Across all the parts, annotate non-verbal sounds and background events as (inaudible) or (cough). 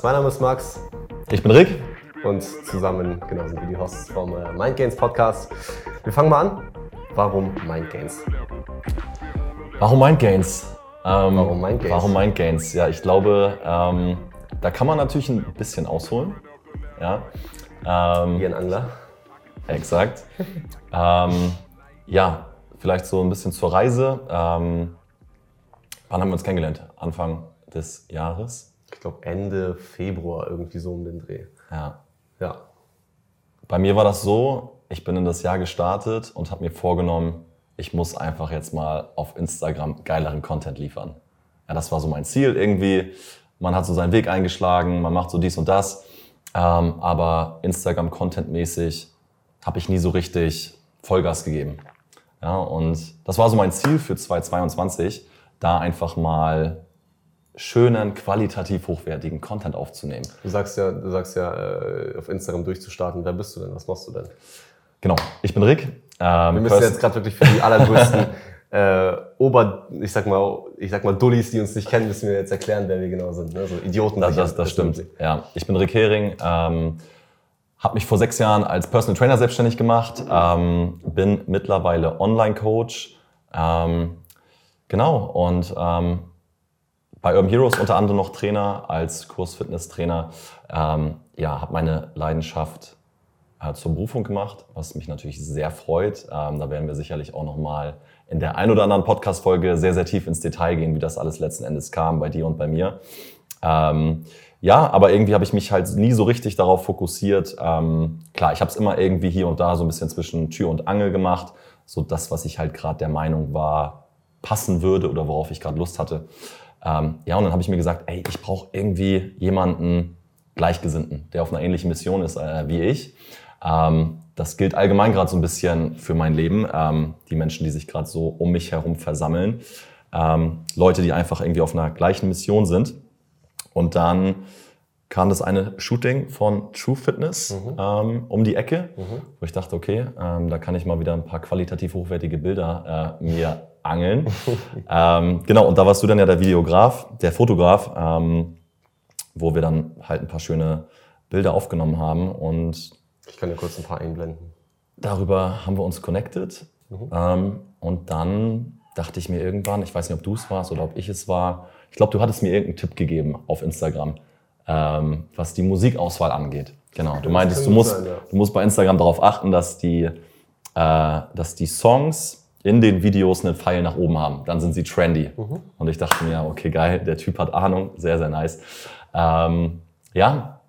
Podcast. Mein Name ist Max. Ich bin Rick. Und zusammen genau, sind wir die Hosts vom äh, Mind Gains Podcast. Wir fangen mal an. Warum Mind Gains? Warum Mind Gains? Ähm, warum Mind Gains? Warum Mind Gains? Ja, ich glaube, ähm, da kann man natürlich ein bisschen ausholen. Ja. Ähm, Wie ein Angler. Exakt. ähm, ja, vielleicht so ein bisschen zur Reise. Ähm, wann haben wir uns kennengelernt? Anfang des Jahres? Ich glaube Ende Februar, irgendwie so um den Dreh. Ja. Ja. Bei mir war das so, ich bin in das Jahr gestartet und habe mir vorgenommen, ich muss einfach jetzt mal auf Instagram geileren Content liefern. Ja, das war so mein Ziel irgendwie. Man hat so seinen Weg eingeschlagen, man macht so dies und das. Ähm, aber Instagram contentmäßig habe ich nie so richtig Vollgas gegeben. Ja, und das war so mein Ziel für 2022, da einfach mal schönen, qualitativ hochwertigen Content aufzunehmen. Du sagst ja, du sagst ja äh, auf Instagram durchzustarten. Wer bist du denn? Was machst du denn? Genau, ich bin Rick. Ähm, Wir müssen jetzt gerade wirklich für die allergrößten (laughs) äh, Ober, ich sag mal, ich sag mal Dullis, die uns nicht kennen, müssen wir jetzt erklären, wer wir genau sind. Ne? So Idioten. Das, das, das stimmt. Ja, ich bin Rick Hering. Ähm, habe mich vor sechs Jahren als Personal Trainer selbstständig gemacht, ähm, bin mittlerweile Online-Coach. Ähm, genau, und ähm, bei Urban Heroes unter anderem noch Trainer als Kurs-Fitness-Trainer. Ähm, ja, habe meine Leidenschaft äh, zur Berufung gemacht, was mich natürlich sehr freut. Ähm, da werden wir sicherlich auch nochmal in der ein oder anderen Podcast-Folge sehr, sehr tief ins Detail gehen, wie das alles letzten Endes kam bei dir und bei mir. Ähm, ja, aber irgendwie habe ich mich halt nie so richtig darauf fokussiert. Ähm, klar, ich habe es immer irgendwie hier und da so ein bisschen zwischen Tür und Angel gemacht. So das, was ich halt gerade der Meinung war, passen würde oder worauf ich gerade Lust hatte. Ähm, ja, und dann habe ich mir gesagt, ey, ich brauche irgendwie jemanden Gleichgesinnten, der auf einer ähnlichen Mission ist äh, wie ich. Ähm, das gilt allgemein gerade so ein bisschen für mein Leben. Ähm, die Menschen, die sich gerade so um mich herum versammeln. Ähm, Leute, die einfach irgendwie auf einer gleichen Mission sind. Und dann kam das eine Shooting von True Fitness mhm. ähm, um die Ecke, mhm. wo ich dachte, okay, ähm, da kann ich mal wieder ein paar qualitativ hochwertige Bilder äh, mir angeln. (laughs) ähm, genau, und da warst du dann ja der Videograf, der Fotograf, ähm, wo wir dann halt ein paar schöne Bilder aufgenommen haben. Und ich kann dir kurz ein paar einblenden. Darüber haben wir uns connected. Mhm. Ähm, und dann dachte ich mir irgendwann, ich weiß nicht, ob du es warst oder ob ich es war, ich glaube, du hattest mir irgendeinen Tipp gegeben auf Instagram, ähm, was die Musikauswahl angeht. Genau. Du meintest, du musst, du musst bei Instagram darauf achten, dass die, äh, dass die Songs in den Videos einen Pfeil nach oben haben. Dann sind sie trendy. Mhm. Und ich dachte mir, okay, geil, der Typ hat Ahnung, sehr, sehr nice. Ähm, ja,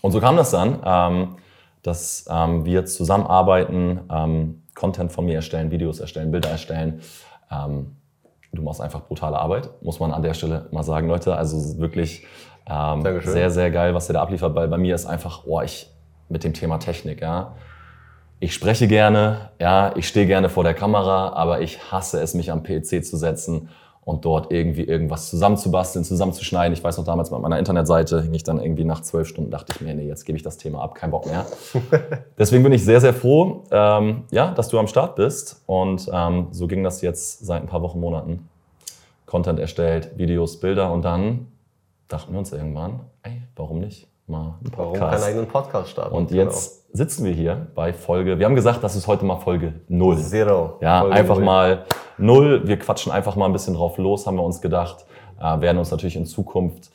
und so kam das dann, ähm, dass ähm, wir zusammenarbeiten, ähm, Content von mir erstellen, Videos erstellen, Bilder erstellen. Ähm, du machst einfach brutale Arbeit, muss man an der Stelle mal sagen, Leute. Also wirklich ähm, sehr, sehr geil, was ihr da abliefert, weil bei mir ist einfach, oh, ich mit dem Thema Technik, ja. Ich spreche gerne, ja, ich stehe gerne vor der Kamera, aber ich hasse es, mich am PC zu setzen und dort irgendwie irgendwas zusammenzubasteln, zusammenzuschneiden. Ich weiß noch damals mit meiner Internetseite hing ich dann irgendwie nach zwölf Stunden, dachte ich mir, nee, jetzt gebe ich das Thema ab, kein Bock mehr. (laughs) Deswegen bin ich sehr, sehr froh, ähm, ja, dass du am Start bist. Und ähm, so ging das jetzt seit ein paar Wochen, Monaten. Content erstellt, Videos, Bilder und dann dachten wir uns irgendwann, ey, warum nicht? Mal einen Podcast. Warum keinen eigenen Podcast starten? Und jetzt genau. Sitzen wir hier bei Folge, wir haben gesagt, das ist heute mal Folge null. Zero. Ja, Folge einfach 0. mal null. Wir quatschen einfach mal ein bisschen drauf los, haben wir uns gedacht. Äh, werden uns natürlich in Zukunft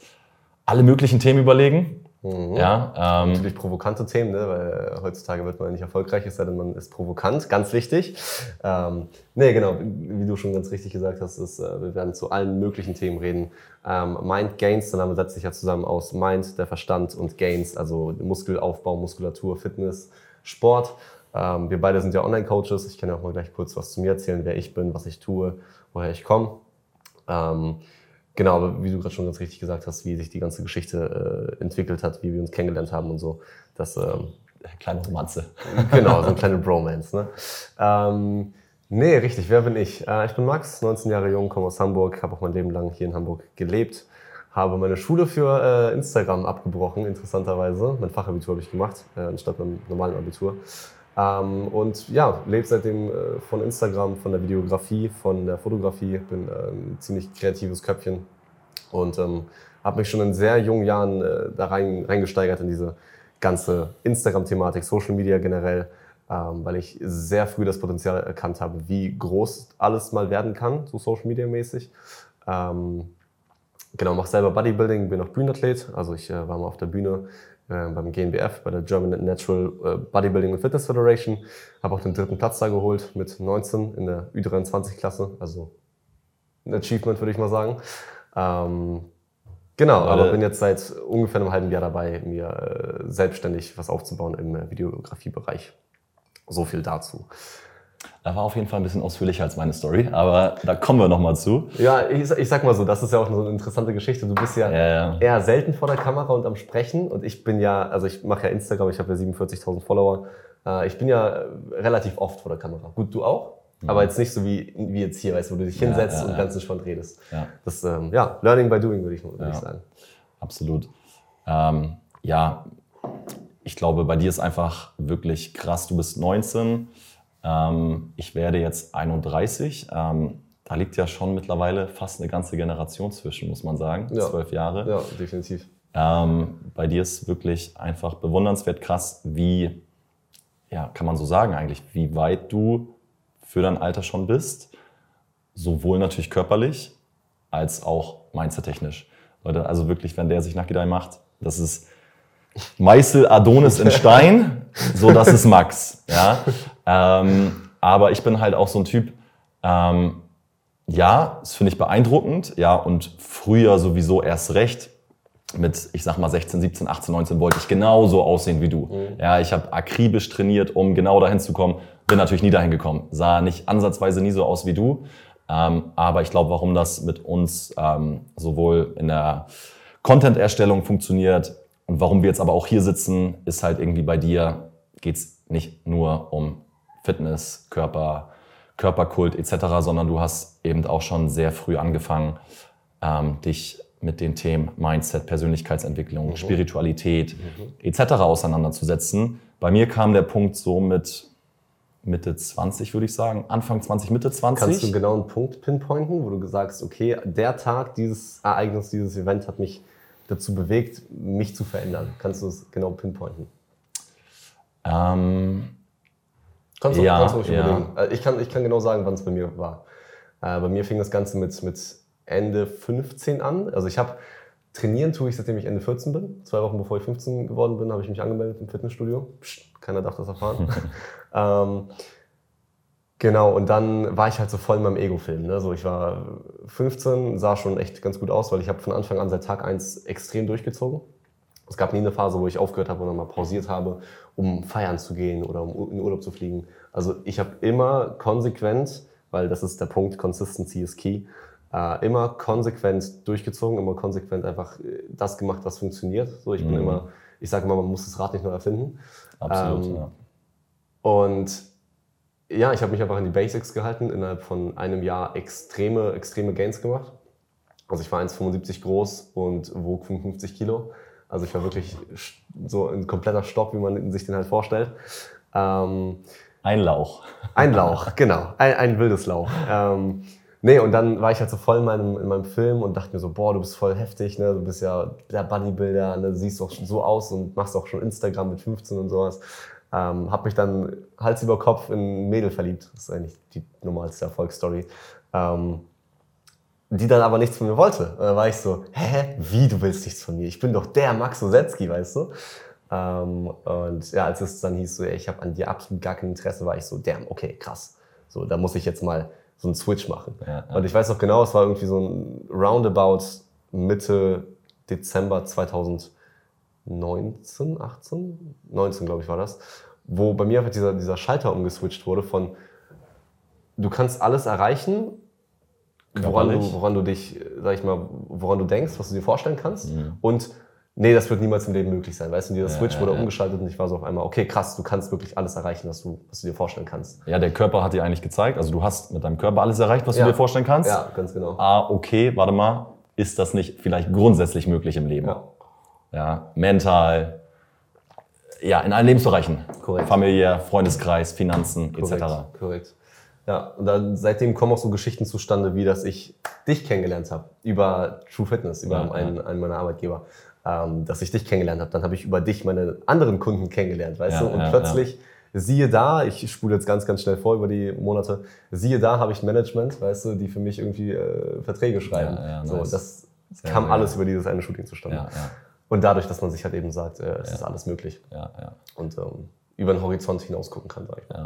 alle möglichen Themen überlegen. Mhm. Ja, ähm, Natürlich provokante Themen, ne? weil heutzutage wird man nicht erfolgreich, es sei denn, man ist provokant, ganz wichtig. Ähm, nee, genau, wie du schon ganz richtig gesagt hast, ist, äh, wir werden zu allen möglichen Themen reden. Ähm, Mind Gains, der Name setzt sich ja zusammen aus Mind, der Verstand und Gains, also Muskelaufbau, Muskulatur, Fitness, Sport. Ähm, wir beide sind ja Online-Coaches. Ich kann ja auch mal gleich kurz was zu mir erzählen, wer ich bin, was ich tue, woher ich komme. Ähm, Genau, aber wie du gerade schon ganz richtig gesagt hast, wie sich die ganze Geschichte äh, entwickelt hat, wie wir uns kennengelernt haben und so. Das, ähm, kleine Romanze. (laughs) Genau, so eine kleine Bromance. Ne? Ähm, nee, richtig, wer bin ich? Äh, ich bin Max, 19 Jahre jung, komme aus Hamburg, habe auch mein Leben lang hier in Hamburg gelebt, habe meine Schule für äh, Instagram abgebrochen, interessanterweise. Mein Fachabitur habe ich gemacht, äh, anstatt meinem normalen Abitur. Ähm, und ja, lebe seitdem äh, von Instagram, von der Videografie, von der Fotografie, bin äh, ein ziemlich kreatives Köpfchen. Und ähm, habe mich schon in sehr jungen Jahren äh, da rein, reingesteigert in diese ganze Instagram-Thematik, Social Media generell, ähm, weil ich sehr früh das Potenzial erkannt habe, wie groß alles mal werden kann, so Social Media mäßig. Ähm, genau, mache selber Bodybuilding, bin auch Bühnenathlet, also ich äh, war mal auf der Bühne beim GNBF, bei der German Natural äh, Bodybuilding and Fitness Federation, habe auch den dritten Platz da geholt mit 19 in der Ü23-Klasse, also ein Achievement würde ich mal sagen. Ähm, Genau, aber bin jetzt seit ungefähr einem halben Jahr dabei, mir äh, selbstständig was aufzubauen im äh, Videografiebereich. So viel dazu. Da war auf jeden Fall ein bisschen ausführlicher als meine Story, aber da kommen wir nochmal zu. Ja, ich, ich, sag mal so, das ist ja auch so eine interessante Geschichte. Du bist ja, ja, ja. eher selten vor der Kamera und am Sprechen und ich bin ja, also ich mache ja Instagram, ich habe ja 47.000 Follower. Äh, ich bin ja relativ oft vor der Kamera. Gut, du auch? Aber jetzt nicht so wie, wie jetzt hier, weißt du, wo du dich hinsetzt ja, und ganz entspannt redest. Ja. Das, ähm, ja, Learning by Doing, würde ich, würd ich sagen. Absolut. Ähm, ja, ich glaube, bei dir ist einfach wirklich krass. Du bist 19, ähm, ich werde jetzt 31. Ähm, da liegt ja schon mittlerweile fast eine ganze Generation zwischen, muss man sagen. Ja. Zwölf Jahre. Ja, definitiv. Ähm, bei dir ist wirklich einfach bewundernswert krass, wie, ja, kann man so sagen eigentlich, wie weit du für dein Alter schon bist. Sowohl natürlich körperlich als auch mindset-technisch. Leute, also wirklich, wenn der sich Nakidai macht, das ist Meißel Adonis in Stein, so das ist Max. Ja? Ähm, aber ich bin halt auch so ein Typ, ähm, ja, das finde ich beeindruckend, ja, und früher sowieso erst recht. Mit, ich sag mal, 16, 17, 18, 19 wollte ich genauso aussehen wie du. Mhm. Ja, ich habe akribisch trainiert, um genau dahin zu kommen. Bin natürlich nie dahin gekommen. Sah nicht ansatzweise nie so aus wie du. Ähm, aber ich glaube, warum das mit uns ähm, sowohl in der Content-Erstellung funktioniert und warum wir jetzt aber auch hier sitzen, ist halt irgendwie bei dir geht's nicht nur um Fitness, Körper, Körperkult etc., sondern du hast eben auch schon sehr früh angefangen, ähm, dich mit den Themen Mindset, Persönlichkeitsentwicklung, mhm. Spiritualität mhm. etc. auseinanderzusetzen. Bei mir kam der Punkt so mit Mitte 20, würde ich sagen. Anfang 20, Mitte 20. Kannst du genau einen Punkt pinpointen, wo du sagst, okay, der Tag, dieses Ereignis, dieses Event hat mich dazu bewegt, mich zu verändern? Kannst du es genau pinpointen? Ähm, kannst du, ja, kannst du ja. Äh, ich, kann, ich kann genau sagen, wann es bei mir war. Äh, bei mir fing das Ganze mit, mit Ende 15 an. Also ich habe trainieren tue ich, seitdem ich Ende 14 bin. Zwei Wochen bevor ich 15 geworden bin, habe ich mich angemeldet im Fitnessstudio. Psst, keiner darf das erfahren. (laughs) ähm, genau, und dann war ich halt so voll in meinem Ego-Film. Ne? So, ich war 15, sah schon echt ganz gut aus, weil ich habe von Anfang an seit Tag 1 extrem durchgezogen. Es gab nie eine Phase, wo ich aufgehört habe oder mal pausiert habe, um feiern zu gehen oder um in Urlaub zu fliegen. Also ich habe immer konsequent, weil das ist der Punkt, Consistency is key, äh, immer konsequent durchgezogen, immer konsequent einfach äh, das gemacht, was funktioniert. So, ich mhm. bin immer, ich sage immer, man muss das Rad nicht neu erfinden. Absolut, ähm, ja. Und ja, ich habe mich einfach an die Basics gehalten, innerhalb von einem Jahr extreme, extreme Gains gemacht. Also ich war 1,75 groß und wog 55 Kilo. Also ich war wirklich so ein kompletter Stock, wie man sich den halt vorstellt. Ähm, ein Lauch. Ein Lauch, genau. Ein, ein wildes Lauch. Ähm, nee, und dann war ich halt so voll in meinem, in meinem Film und dachte mir so, boah, du bist voll heftig, ne? du bist ja der Bodybuilder, ne? du siehst auch so aus und machst auch schon Instagram mit 15 und sowas. Ähm, habe mich dann Hals über Kopf in ein Mädel verliebt. Das ist eigentlich die normalste Erfolgsstory. Ähm, die dann aber nichts von mir wollte. Und dann war ich so, hä, wie, du willst nichts von mir? Ich bin doch der Max Osetzky, weißt du? Ähm, und ja, als es dann hieß, so, ey, ich habe an dir absolut gar kein Interesse, war ich so, damn, okay, krass. So, da muss ich jetzt mal so einen Switch machen. Ja, ja. Und ich weiß noch genau, es war irgendwie so ein Roundabout Mitte Dezember 2000. 19, 18, 19 glaube ich war das, wo bei mir einfach dieser, dieser Schalter umgeswitcht wurde von, du kannst alles erreichen, woran du, woran du dich, sag ich mal, woran du denkst, was du dir vorstellen kannst mhm. und nee, das wird niemals im Leben möglich sein, weißt du, dieser ja, Switch wurde ja, umgeschaltet und ich war so auf einmal, okay, krass, du kannst wirklich alles erreichen, was du, was du dir vorstellen kannst. Ja, der Körper hat dir eigentlich gezeigt, also du hast mit deinem Körper alles erreicht, was du dir vorstellen kannst. Ja, ganz genau. Ah, okay, warte mal, ist das nicht vielleicht grundsätzlich möglich im Leben? Ja ja, mental, ja, in allen Lebensbereichen. Korrekt. Familie, Freundeskreis, Finanzen korrekt, etc. Korrekt. Ja, und dann, seitdem kommen auch so Geschichten zustande, wie dass ich dich kennengelernt habe über True Fitness, über Ja, einen, einen meiner Arbeitgeber. Ähm, dass ich dich kennengelernt habe. Dann habe ich über dich meine anderen Kunden kennengelernt, weißt Ja, du? Und ja, plötzlich, siehe da, ich spule jetzt ganz, ganz schnell vor über die Monate, siehe da habe ich ein Management, weißt du, die für mich irgendwie äh, Verträge schreiben. Ja, ja, so, nice. das Sehr kam alles über dieses eine Shooting zustande. Und dadurch, dass man sich halt eben sagt, äh, es Ja. ist alles möglich ja, ja. und ähm, über den Horizont hinaus gucken kann, sag ich mal.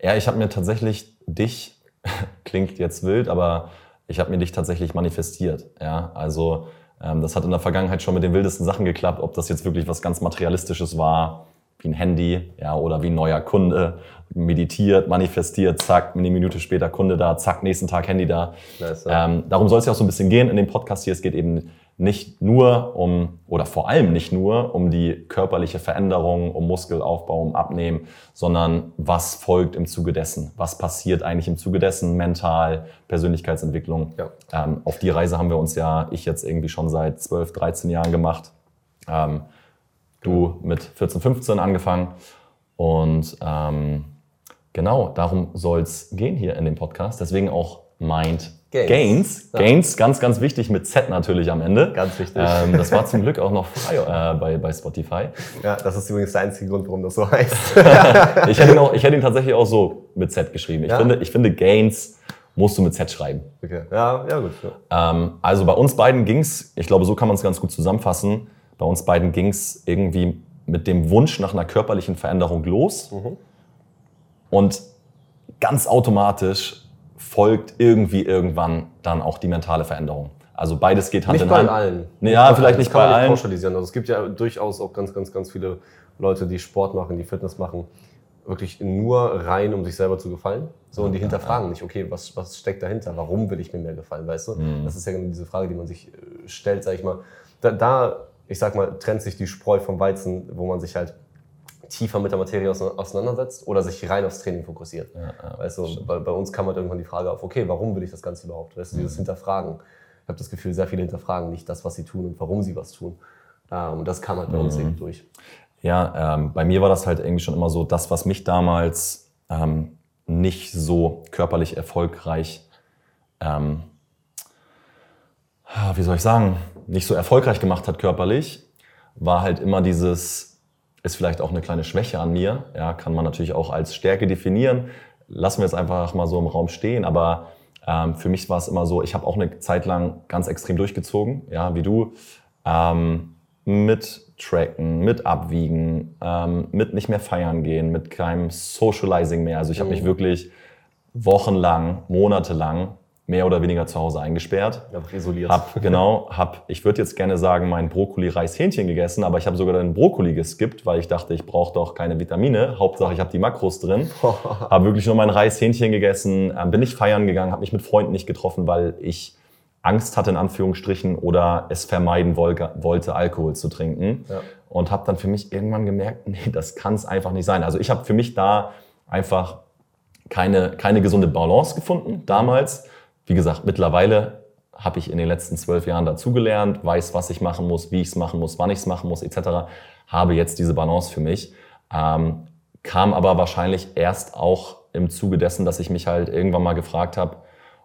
Ja, ja ich habe mir tatsächlich dich, (laughs) klingt jetzt wild, aber ich habe mir dich tatsächlich manifestiert. Ja, also ähm, das hat in der Vergangenheit schon mit den wildesten Sachen geklappt, ob das jetzt wirklich was ganz Materialistisches war, wie ein Handy, ja, oder wie ein neuer Kunde, meditiert, manifestiert, zack, eine Minute später Kunde da, zack, nächsten Tag Handy da. Nice, ja. Ähm, darum soll es ja auch so ein bisschen gehen in dem Podcast hier. Es geht eben nicht nur um, oder vor allem nicht nur um die körperliche Veränderung, um Muskelaufbau, um Abnehmen, sondern was folgt im Zuge dessen? Was passiert eigentlich im Zuge dessen? Mental, Persönlichkeitsentwicklung. Ja. Ähm, auf die Reise haben wir uns ja, ich jetzt irgendwie schon seit 12, 13 Jahren gemacht. Ähm, du mit 14, 15 angefangen. Und ähm, genau, darum soll es gehen hier in dem Podcast. Deswegen auch Mind Gains. Gains. Ja. Gains, ganz, ganz wichtig mit Z natürlich am Ende. Ganz wichtig. Ähm, das war zum Glück auch noch frei äh, bei, bei Spotify. Ja, das ist übrigens der einzige Grund, warum das so heißt. (laughs) Ich hätte ihn, auch, ich hätte ihn tatsächlich auch so mit Z geschrieben. Ich, Ja? finde, ich finde, Gains musst du mit Z schreiben. Okay. Ja, ja gut. Ja. Ähm, also bei uns beiden ging's, ich glaube, so kann man es ganz gut zusammenfassen. Bei uns beiden ging's irgendwie mit dem Wunsch nach einer körperlichen Veränderung los. Mhm. Und ganz automatisch folgt irgendwie irgendwann dann auch die mentale Veränderung. Also beides geht Hand Nicht in bei Hand. allen. Nee, ja, bei vielleicht allen. nicht Das kann bei man allen. pauschalisieren. Also es gibt ja durchaus auch ganz, ganz, ganz viele Leute, die Sport machen, die Fitness machen, wirklich nur rein, um sich selber zu gefallen. So, und die hinterfragen nicht, okay, was, was steckt dahinter? Warum will ich mir mehr gefallen, weißt du? Mhm. Das ist ja genau diese Frage, die man sich äh, stellt, sag ich mal. Da, da, ich sag mal, trennt sich die Spreu vom Weizen, wo man sich halt tiefer mit der Materie ause- auseinandersetzt oder sich rein aufs Training fokussiert. weißt du, bei, bei uns kam halt irgendwann die Frage auf, okay, warum will ich das Ganze überhaupt? Weißt du, Mhm. dieses Hinterfragen. Ich habe das Gefühl, sehr viele hinterfragen nicht das, was sie tun und warum sie was tun. Ähm, und das kam halt bei Mhm. uns eben durch. Ja, ähm, bei mir war das halt irgendwie schon immer so, das, was mich damals ähm, nicht so körperlich erfolgreich, ähm, ah, wie soll ich sagen, nicht so erfolgreich gemacht hat körperlich, war halt immer dieses, ist vielleicht auch eine kleine Schwäche an mir, ja, kann man natürlich auch als Stärke definieren. Lassen wir jetzt einfach mal so im Raum stehen, aber ähm, für mich war es immer so, ich habe auch eine Zeit lang ganz extrem durchgezogen, ja, wie du, ähm, mit Tracken, mit Abwiegen, ähm, mit nicht mehr feiern gehen, mit keinem Socializing mehr. Also ich habe mich wirklich wochenlang, monatelang mehr oder weniger zu Hause eingesperrt. Einfach isoliert. Hab, (laughs) genau, hab, ich würde jetzt gerne sagen, mein Brokkoli-Reis-Hähnchen gegessen, aber ich habe sogar den Brokkoli geskippt, weil ich dachte, ich brauche doch keine Vitamine. Hauptsache, ich habe die Makros drin. (laughs) habe wirklich nur mein Reis-Hähnchen gegessen, ähm, bin nicht feiern gegangen, habe mich mit Freunden nicht getroffen, weil ich Angst hatte, in Anführungsstrichen, oder es vermeiden wollte, wollte Alkohol zu trinken. Ja. Und habe dann für mich irgendwann gemerkt, (laughs) nee, das kann es einfach nicht sein. Also ich habe für mich da einfach keine, keine gesunde Balance gefunden damals. Wie gesagt, mittlerweile habe ich in den letzten zwölf Jahren dazugelernt, weiß, was ich machen muss, wie ich es machen muss, wann ich es machen muss, etc. Habe jetzt diese Balance für mich. Ähm, kam aber wahrscheinlich erst auch im Zuge dessen, dass ich mich halt irgendwann mal gefragt habe,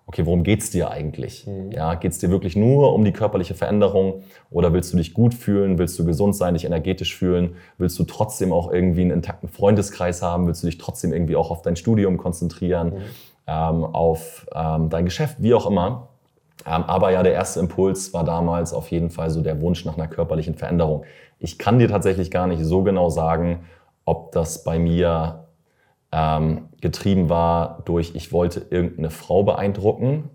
okay, worum geht's dir eigentlich? Ja, geht's dir wirklich nur um die körperliche Veränderung oder willst du dich gut fühlen, willst du gesund sein, dich energetisch fühlen, willst du trotzdem auch irgendwie einen intakten Freundeskreis haben, willst du dich trotzdem irgendwie auch auf dein Studium konzentrieren, ähm, auf ähm, dein Geschäft, wie auch immer. Ähm, aber ja, der erste Impuls war damals auf jeden Fall so der Wunsch nach einer körperlichen Veränderung. Ich kann dir tatsächlich gar nicht so genau sagen, ob das bei mir ähm, getrieben war durch, ich wollte irgendeine Frau beeindrucken,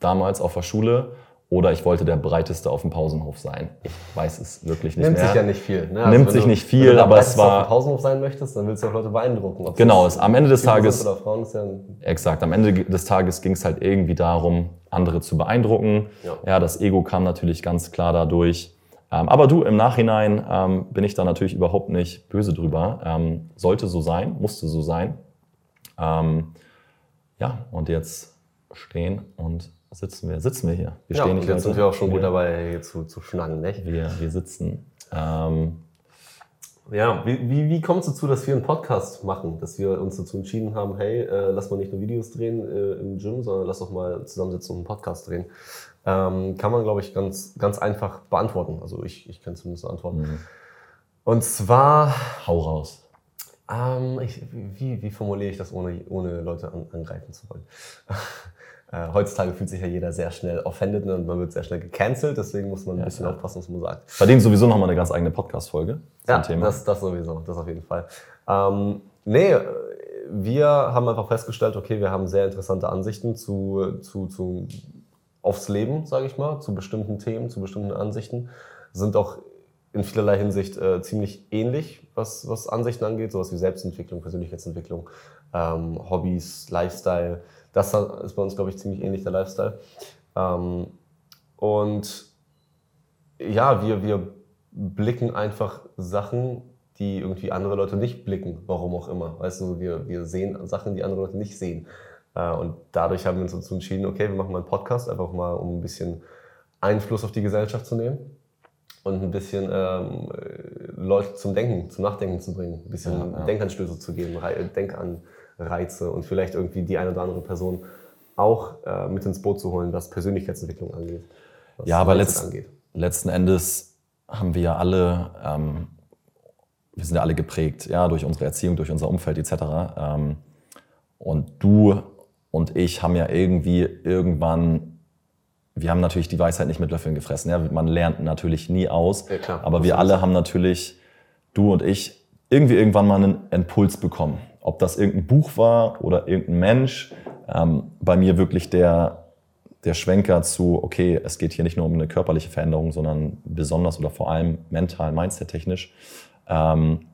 damals auf der Schule, oder ich wollte der Breiteste auf dem Pausenhof sein. Ich weiß es wirklich nicht Nimmt mehr. sich ja nicht viel. Ne? Nimmt wenn sich du- nicht wenn viel, du der aber es Breiteste auf war- dem Pausenhof sein möchtest, dann willst du auch Leute beeindrucken. Genau, es, am Ende des sind Tages Oder Frauen ist ja Exakt. Am Ende des Tages ging es halt irgendwie darum, andere zu beeindrucken. Ja. das Ego kam natürlich ganz klar dadurch. Ähm, aber du, im Nachhinein ähm, bin ich da natürlich überhaupt nicht böse drüber. Ähm, sollte so sein, musste so sein. Ähm, ja, und jetzt stehen und sitzen wir, sitzen wir hier. Wir ja, stehen und nicht, jetzt sind wir auch schon gut dabei, hier zu, zu schnacken, nicht? Wir, wir sitzen. Ähm, Ja, wie, wie, wie kommt es dazu, dass wir einen Podcast machen? Dass wir uns dazu entschieden haben, hey, äh, lass mal nicht nur Videos drehen äh, im Gym, sondern lass doch mal zusammensitzen und einen Podcast drehen. Ähm, kann man, glaube ich, ganz, ganz einfach beantworten. Also ich, ich kann zumindest antworten. Mhm. Und zwar... Hau raus. Ähm, ich, wie, wie formuliere ich das, ohne, ohne Leute an, angreifen zu wollen? Äh, heutzutage fühlt sich ja jeder sehr schnell offended ne, und man wird sehr schnell gecancelt, deswegen muss man ein ja, bisschen ja. aufpassen, was man sagt. Verdient sowieso nochmal eine ganz eigene Podcast-Folge. Ja, Thema. Das, das sowieso, das auf jeden Fall. Ähm, nee, wir haben einfach festgestellt, okay, wir haben sehr interessante Ansichten zu, zu, zu aufs Leben, sage ich mal, zu bestimmten Themen, zu bestimmten Ansichten, sind auch in vielerlei Hinsicht äh, ziemlich ähnlich, was, was Ansichten angeht, sowas wie Selbstentwicklung, Persönlichkeitsentwicklung, ähm, Hobbys, Lifestyle. Das ist bei uns, glaube ich, ziemlich ähnlich, der Lifestyle. Ähm, und ja, wir, wir blicken einfach Sachen, die irgendwie andere Leute nicht blicken, warum auch immer. Weißt du, wir, wir sehen Sachen, die andere Leute nicht sehen. Äh, und dadurch haben wir uns dazu entschieden, okay, wir machen mal einen Podcast, einfach mal, um ein bisschen Einfluss auf die Gesellschaft zu nehmen und ein bisschen ähm, Leute zum Denken, zum Nachdenken zu bringen, ein bisschen ja, ja. Denkanstöße zu geben, Denkan Reize und vielleicht irgendwie die eine oder andere Person auch äh, mit ins Boot zu holen, was Persönlichkeitsentwicklung angeht. Ja, aber letzt, angeht. letzten Endes haben wir ja alle, ähm, wir sind ja alle geprägt, ja, durch unsere Erziehung, durch unser Umfeld etc. Ähm, und du und ich haben ja irgendwie irgendwann, wir haben natürlich die Weisheit nicht mit Löffeln gefressen. Ja, man lernt natürlich nie aus, ja, klar, aber wir alle haben natürlich, du und ich, irgendwie irgendwann mal einen Impuls bekommen ob das irgendein Buch war oder irgendein Mensch, ähm, bei mir wirklich der, der Schwenker zu, okay, es geht hier nicht nur um eine körperliche Veränderung, sondern besonders oder vor allem mental, mindset-technisch, ähm,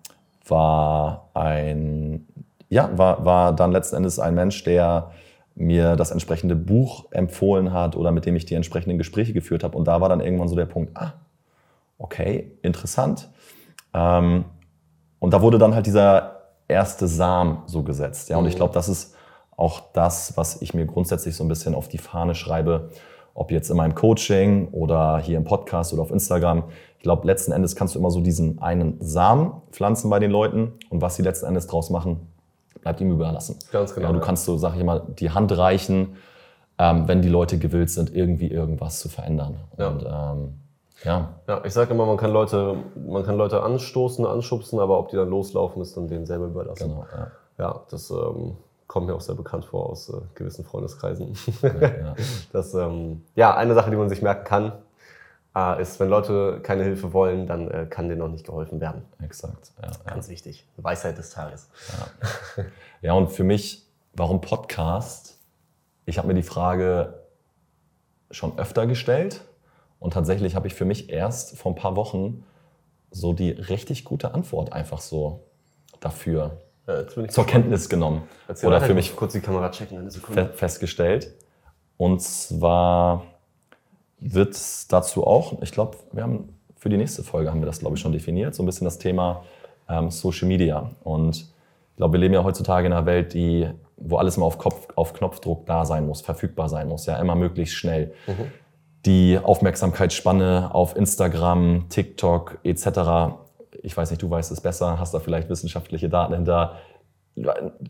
war ein, ja, war, war dann letzten Endes ein Mensch, der mir das entsprechende Buch empfohlen hat oder mit dem ich die entsprechenden Gespräche geführt habe. Und da war dann irgendwann so der Punkt, ah, okay, interessant. Ähm, und da wurde dann halt dieser erste Samen so gesetzt. Ja, und ich mhm. glaube, das ist auch das, was ich mir grundsätzlich so ein bisschen auf die Fahne schreibe, ob jetzt in meinem Coaching oder hier im Podcast oder auf Instagram. Ich glaube, letzten Endes kannst du immer so diesen einen Samen pflanzen bei den Leuten und was sie letzten Endes draus machen, bleibt ihm überlassen. Ganz genau. Ja, du kannst so, sag ich mal, die Hand reichen, ähm, wenn die Leute gewillt sind, irgendwie irgendwas zu verändern. Ja. Und ähm, ja. Ja, ich sage immer, man kann Leute, man kann Leute anstoßen, anschubsen, aber ob die dann loslaufen, ist dann denen selber überlassen. Genau, ja. Ja, das ähm, kommt mir auch sehr bekannt vor aus äh, gewissen Freundeskreisen. Ja, ja. (laughs) Das, ähm, ja, eine Sache, die man sich merken kann, äh, ist, wenn Leute keine Hilfe wollen, dann äh, kann denen auch nicht geholfen werden. Exakt. Ja, Ganz wichtig. Weisheit des Tages. Ja. ja, und für mich, warum Podcast? Ich habe mir die Frage schon öfter gestellt und tatsächlich habe ich für mich erst vor ein paar Wochen so die richtig gute Antwort einfach so dafür ja, zur Kenntnis genommen. Oder für mich kurz die Kamera checken, eine Sekunde. festgestellt. Und zwar wird dazu auch, ich glaube, wir haben für die nächste Folge haben wir das, glaube ich, schon definiert, so ein bisschen das Thema ähm, Social Media. Und ich glaube, wir leben ja heutzutage in einer Welt, die, wo alles mal auf, Kopf, auf Knopfdruck da sein muss, verfügbar sein muss, ja, immer möglichst schnell. Mhm die Aufmerksamkeitsspanne auf Instagram, TikTok etc. Ich weiß nicht, du weißt es besser, hast da vielleicht wissenschaftliche Daten hinter.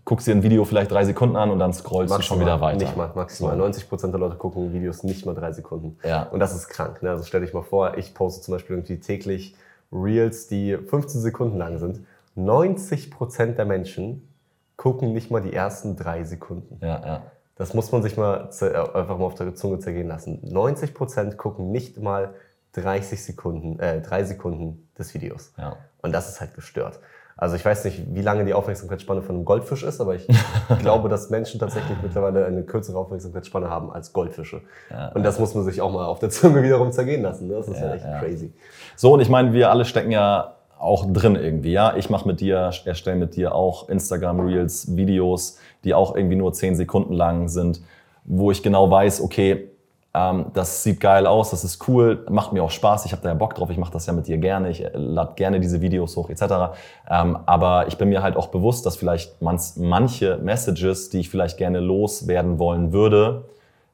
Guckst dir ein Video vielleicht drei Sekunden an und dann scrollst maximal, du schon wieder weiter. Nicht mal, maximal. 90 Prozent der Leute gucken Videos nicht mal drei Sekunden. Ja. Und das ist krank. Ne? Also stell dich mal vor, ich poste zum Beispiel irgendwie täglich Reels, die 15 Sekunden lang sind. 90 Prozent der Menschen gucken nicht mal die ersten drei Sekunden. Ja, ja. Das muss man sich mal äh, einfach mal auf der Zunge zergehen lassen. 90% gucken nicht mal 30 Sekunden, äh, drei Sekunden des Videos. Ja. Und das ist halt gestört. Also ich weiß nicht, wie lange die Aufmerksamkeitsspanne von einem Goldfisch ist, aber ich (laughs) glaube, dass Menschen tatsächlich mittlerweile eine kürzere Aufmerksamkeitsspanne haben als Goldfische. Ja, und das muss man sich auch mal auf der Zunge (laughs) wiederum zergehen lassen. Ne? Das ist ja, ja echt crazy. So, und ich meine, wir alle stecken ja auch drin irgendwie. Ja, ich mache mit dir, erstelle mit dir auch Instagram Reels, Videos, die auch irgendwie nur zehn Sekunden lang sind, wo ich genau weiß, okay, ähm, das sieht geil aus, das ist cool, macht mir auch Spaß, ich habe da ja Bock drauf, ich mache das ja mit dir gerne, ich lade gerne diese Videos hoch etc. Ähm, aber ich bin mir halt auch bewusst, dass vielleicht manche Messages, die ich vielleicht gerne loswerden wollen würde,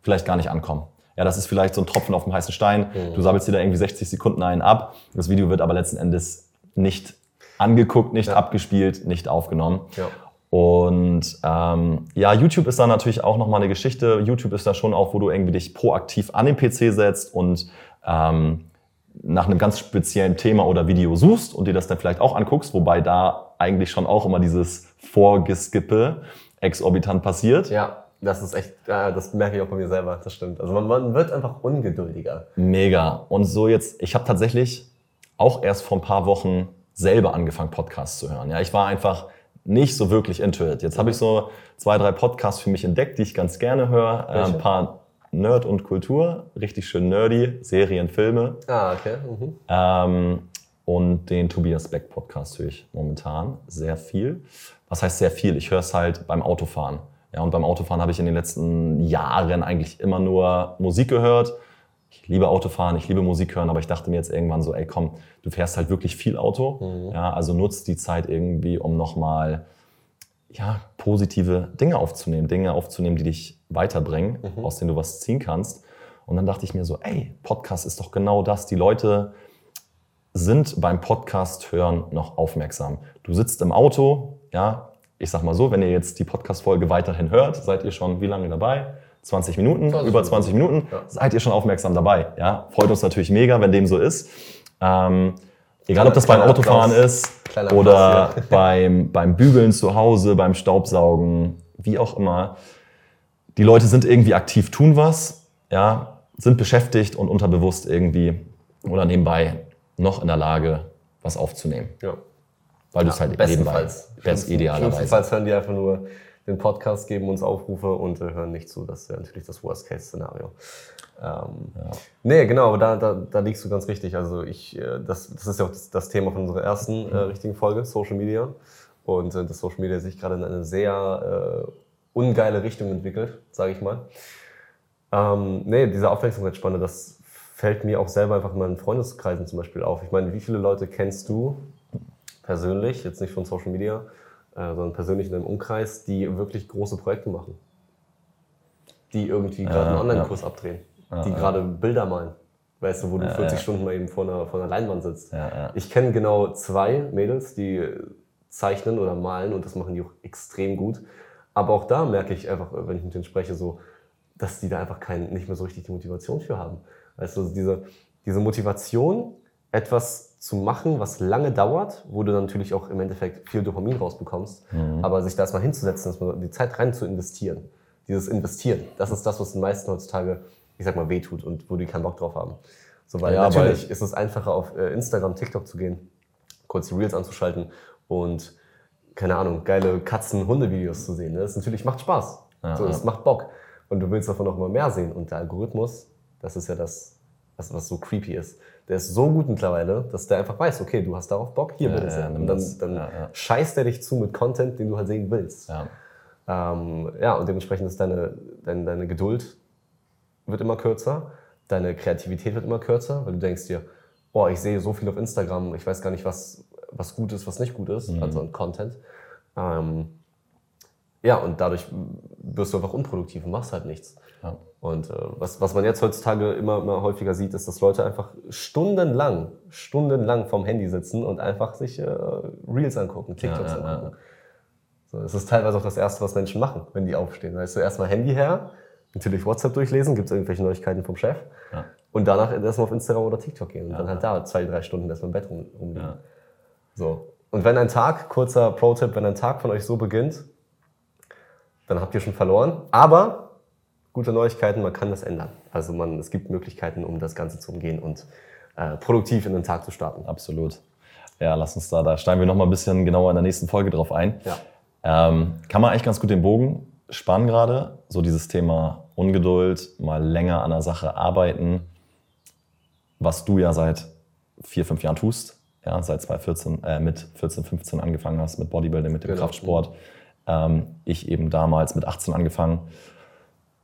vielleicht gar nicht ankommen. Ja, das ist vielleicht so ein Tropfen auf dem heißen Stein. Mhm. Du sammelst dir da irgendwie 60 Sekunden einen ab. Das Video wird aber letzten Endes nicht angeguckt, nicht ja. abgespielt, nicht aufgenommen. Ja. Und ähm, ja, YouTube ist da natürlich auch nochmal eine Geschichte. YouTube ist da schon auch, wo du irgendwie dich proaktiv an den PC setzt und ähm, nach einem ganz speziellen Thema oder Video suchst und dir das dann vielleicht auch anguckst, wobei da eigentlich schon auch immer dieses Vorgeskippe exorbitant passiert. Ja, das ist echt, das merke ich auch bei mir selber, das stimmt. Also man, man wird einfach ungeduldiger. Mega. Und so jetzt, ich habe tatsächlich auch erst vor ein paar Wochen selber angefangen, Podcasts zu hören. Ja, ich war einfach nicht so wirklich into it. Jetzt habe ich so zwei, drei Podcasts für mich entdeckt, die ich ganz gerne höre. Äh, ein paar Nerd und Kultur, richtig schön nerdy, Serien, Filme. Ah, okay. Mhm. Ähm, und den Tobias Beck Podcast höre ich momentan sehr viel. Was heißt sehr viel? Ich höre es halt beim Autofahren. Ja, und beim Autofahren habe ich in den letzten Jahren eigentlich immer nur Musik gehört. Ich liebe Autofahren, ich liebe Musik hören, aber ich dachte mir jetzt irgendwann so, ey komm, du fährst halt wirklich viel Auto. Mhm. Ja, also nutzt die Zeit irgendwie, um nochmal ja, positive Dinge aufzunehmen, Dinge aufzunehmen, die dich weiterbringen, mhm. aus denen du was ziehen kannst. Und dann dachte ich mir so, ey, Podcast ist doch genau das. Die Leute sind beim Podcast hören noch aufmerksam. Du sitzt im Auto, ja, ich sag mal so, wenn ihr jetzt die Podcast-Folge weiterhin hört, seid ihr schon wie lange dabei? 20 Minuten, 20 über 20 Minuten, Minuten ja. seid ihr schon aufmerksam dabei. Ja, freut uns natürlich mega, wenn dem so ist. Ähm, egal, ob das beim Autofahren Applaus. ist oder Applaus, ja. (laughs) (laughs) beim, beim Bügeln zu Hause, beim Staubsaugen, wie auch immer. Die Leute sind irgendwie aktiv, tun was, ja, sind beschäftigt und unterbewusst irgendwie oder nebenbei noch in der Lage, was aufzunehmen. Ja. Weil du es halt bestenfalls, nebenbei, best idealerweise. Bestenfalls hören die einfach nur den Podcast, geben uns Aufrufe und äh, hören nicht zu. Das wäre natürlich das Worst-Case-Szenario. Ähm, ja. Nee, genau, aber da, da, da liegst du ganz richtig. Also ich, äh, das, das ist ja auch das, das Thema von unserer ersten äh, richtigen Folge, Social Media. Und äh, das Social Media sich gerade in eine sehr äh, ungeile Richtung entwickelt, sage ich mal. Ähm, nee, diese Aufmerksamkeitsspanne, das fällt mir auch selber einfach in meinen Freundeskreisen zum Beispiel auf. Ich meine, wie viele Leute kennst du persönlich, jetzt nicht von Social Media, sondern persönlich in deinem Umkreis, die wirklich große Projekte machen? Die irgendwie gerade einen Online-Kurs abdrehen, die gerade Bilder malen. Weißt du, wo du 40 Stunden mal eben vor einer, vor einer Leinwand sitzt. Ich kenne genau zwei Mädels, die zeichnen oder malen und das machen die auch extrem gut. Aber auch da merke ich einfach, wenn ich mit denen spreche, so, dass die da einfach kein, nicht mehr so richtig die Motivation für haben. Weißt du, diese, diese Motivation, etwas zu machen, was lange dauert, wo du natürlich auch im Endeffekt viel Dopamin rausbekommst, mhm. aber sich da erstmal hinzusetzen, dass man die Zeit rein zu investieren. Dieses Investieren, das ist das, was den meisten heutzutage, ich sag mal, wehtut und wo die keinen Bock drauf haben. So, weil ja, natürlich ist es einfacher, auf äh, Instagram, TikTok zu gehen, kurz die Reels anzuschalten und, keine Ahnung, geile Katzen-Hunde-Videos zu sehen. Ne? Das natürlich macht Spaß. Ja, so, das macht Bock. Und du willst davon noch immer mehr sehen. Und der Algorithmus, das ist ja das, was, was so creepy ist der ist so gut mittlerweile, dass der einfach weiß, okay, du hast darauf Bock, hier ja, bitte. Ja, und dann, dann ja, ja. scheißt er dich zu mit Content, den du halt sehen willst. Ja, ähm, ja und dementsprechend ist deine, deine, deine Geduld wird immer kürzer, deine Kreativität wird immer kürzer, weil du denkst dir, oh, ich sehe so viel auf Instagram, ich weiß gar nicht, was, was gut ist, was nicht gut ist, mhm. also an Content. Ähm, ja, und dadurch wirst du einfach unproduktiv und machst halt nichts. Ja. Und äh, was, was man jetzt heutzutage immer, immer häufiger sieht, ist, dass Leute einfach stundenlang, stundenlang vorm Handy sitzen und einfach sich äh, Reels angucken, TikToks ja, ja, angucken. So, das ist teilweise auch das Erste, was Menschen machen, wenn die aufstehen. Weißt du, erstmal Handy her, natürlich WhatsApp durchlesen, gibt es irgendwelche Neuigkeiten vom Chef. Und danach erstmal auf Instagram oder TikTok gehen und dann halt da zwei, drei Stunden erstmal im Bett rum, rumliegen. So. Und wenn ein Tag, kurzer Pro-Tipp, wenn ein Tag von euch so beginnt, dann habt ihr schon verloren. Aber gute Neuigkeiten, man kann das ändern. Also man, es gibt Möglichkeiten, um das Ganze zu umgehen und äh, produktiv in den Tag zu starten. Absolut. Ja, lass uns da, da steigen wir noch mal ein bisschen genauer in der nächsten Folge drauf ein. Ja. Ähm, kann man eigentlich ganz gut den Bogen spannen gerade, so dieses Thema Ungeduld, mal länger an der Sache arbeiten, was du ja seit vier, fünf Jahren tust, ja, seit 2014, äh, mit 14, 15 angefangen hast, mit Bodybuilding, mit dem genau. Kraftsport. Ähm, ich eben damals mit 18 angefangen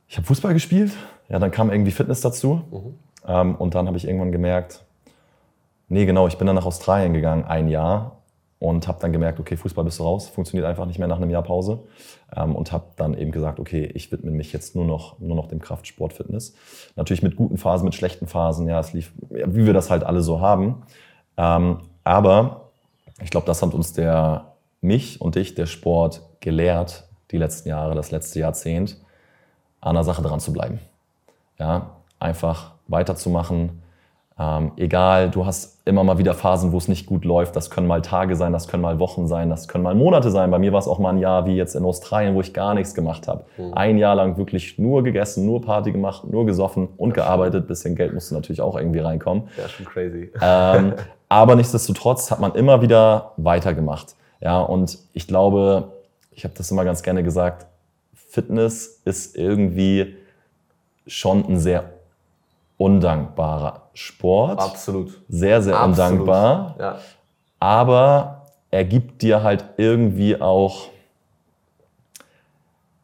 ich habe Fußball gespielt, ja, dann kam irgendwie Fitness dazu. Mhm. Ähm, und dann habe ich irgendwann gemerkt, nee, genau, ich bin dann nach Australien gegangen, ein Jahr. Und habe dann gemerkt, okay, Fußball bist du raus, funktioniert einfach nicht mehr nach einem Jahr Pause. Ähm, und habe dann eben gesagt, okay, ich widme mich jetzt nur noch, nur noch dem Kraftsport, Fitness. Natürlich mit guten Phasen, mit schlechten Phasen, ja, es lief, ja, wie wir das halt alle so haben. Ähm, aber Ich glaube, das hat uns der, mich und dich, der Sport gelehrt, die letzten Jahre, das letzte Jahrzehnt, an der Sache dran zu bleiben. Ja, einfach weiterzumachen, ähm, egal, du hast immer mal wieder Phasen, wo es nicht gut läuft. Das können mal Tage sein, das können mal Wochen sein, das können mal Monate sein. Bei mir war es auch mal ein Jahr wie jetzt in Australien, wo ich gar nichts gemacht habe. Mhm. Ein Jahr lang wirklich nur gegessen, nur Party gemacht, nur gesoffen und das gearbeitet. Stimmt. Bisschen Geld musste natürlich auch irgendwie reinkommen. Ja, schon crazy. Ähm, (laughs) aber nichtsdestotrotz hat man immer wieder weitergemacht. Ja, und ich glaube, ich habe das immer ganz gerne gesagt, Fitness ist irgendwie schon ein sehr undankbarer Sport. Absolut. Sehr, sehr Absolut. undankbar. Ja. Aber er gibt dir halt irgendwie auch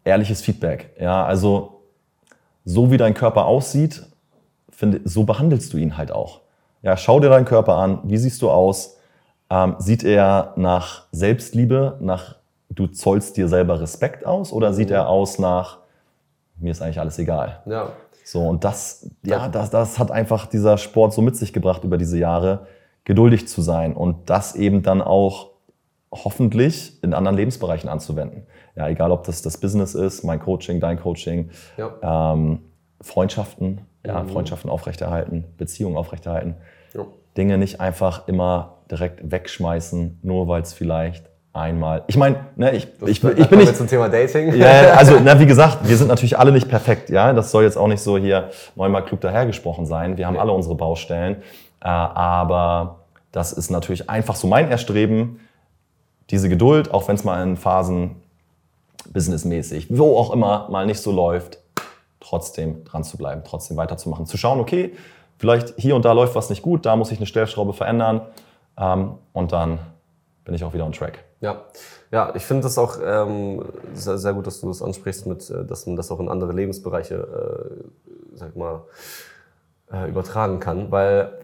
ehrliches Feedback. Ja, also so wie dein Körper aussieht, finde, so behandelst du ihn halt auch. Ja, schau dir deinen Körper an. Wie siehst du aus? Ähm, sieht er nach Selbstliebe, nach du zollst dir selber Respekt aus oder sieht er aus nach mir ist eigentlich alles egal? Ja. So, und das, ja, das, das hat einfach dieser Sport so mit sich gebracht über diese Jahre, geduldig zu sein und das eben dann auch hoffentlich in anderen Lebensbereichen anzuwenden. Ja, egal ob das das Business ist, mein Coaching, dein Coaching, ja. ähm, Freundschaften, ja, mhm. Freundschaften aufrechterhalten, Beziehungen aufrechterhalten. Ja. Dinge nicht einfach immer direkt wegschmeißen, nur weil es vielleicht einmal. Ich meine, ne, ich, ich, ich, ich bin nicht zum Thema Dating. Ja, also na, wie gesagt, wir sind natürlich alle nicht perfekt. Ja, das soll jetzt auch nicht so hier neunmal klug dahergesprochen sein. Wir haben alle unsere Baustellen, äh, aber das ist natürlich einfach so mein Erstreben, diese Geduld, auch wenn es mal in Phasen businessmäßig, wo auch immer, mal nicht so läuft, trotzdem dran zu bleiben, trotzdem weiterzumachen, zu schauen, okay, vielleicht hier und da läuft was nicht gut, da muss ich eine Stellschraube verändern ähm, und dann bin ich auch wieder on track. Ja, ja, ich finde das auch ähm, sehr, sehr, gut, dass du das ansprichst, mit, äh, dass man das auch in andere Lebensbereiche, äh, sag mal, äh, übertragen kann, weil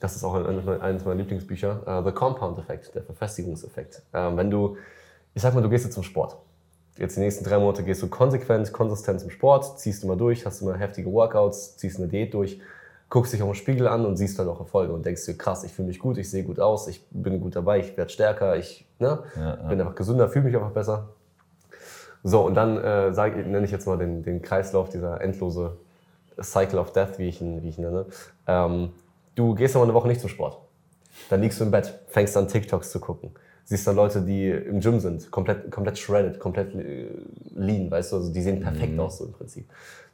das ist auch eines meiner Lieblingsbücher, uh, The Compound Effect, der Verfestigungseffekt. Ähm, wenn du, ich sag mal, du gehst jetzt zum Sport. Jetzt die nächsten drei Monate gehst du konsequent, konsistent zum Sport, ziehst immer durch, hast immer heftige Workouts, ziehst eine Diät durch guckst dich auch im Spiegel an und siehst dann auch Erfolge und denkst dir, krass, ich fühle mich gut, ich sehe gut aus, ich bin gut dabei, ich werde stärker, ich ne, ja, ja. bin einfach gesünder, fühle mich einfach besser. So, und dann äh, sag, nenne ich jetzt mal den, den Kreislauf, dieser endlose Cycle of Death, wie ich ihn, wie ich ihn nenne. Ähm, du gehst aber eine Woche nicht zum Sport. Dann liegst du im Bett, fängst an TikToks zu gucken siehst dann Leute, die im Gym sind, komplett, komplett shredded, komplett äh, lean, weißt du, also die sehen perfekt mhm. aus so im Prinzip.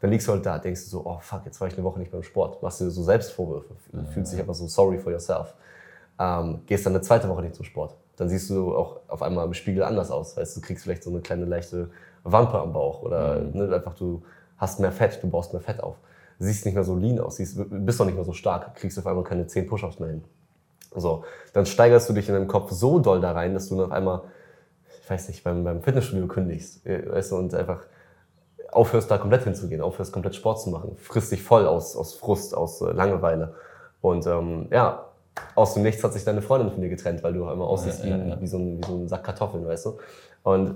Dann liegst du halt da, denkst du so, oh fuck, jetzt war ich eine Woche nicht beim Sport, machst dir so Selbstvorwürfe, mhm. fühlst dich einfach so sorry for yourself. Ähm, gehst dann eine zweite Woche nicht zum Sport. Dann siehst du auch auf einmal im Spiegel anders aus, weißt du, kriegst vielleicht so eine kleine leichte Wampe am Bauch oder mhm. ne, einfach du hast mehr Fett, du baust mehr Fett auf. Siehst nicht mehr so lean aus, siehst, bist doch nicht mehr so stark, kriegst auf einmal keine 10 Push-Ups mehr hin. So, dann steigerst du dich in deinem Kopf so doll da rein, dass du noch einmal, ich weiß nicht, beim, beim Fitnessstudio kündigst, äh, weißt du, und einfach aufhörst da komplett hinzugehen, aufhörst komplett Sport zu machen, frisst dich voll aus, aus Frust, aus äh, Langeweile. Und ähm, ja, aus dem Nichts hat sich deine Freundin von dir getrennt, weil du immer aussiehst ja, ja, ja. Wie, wie, so ein, wie so ein Sack Kartoffeln, weißt du. Und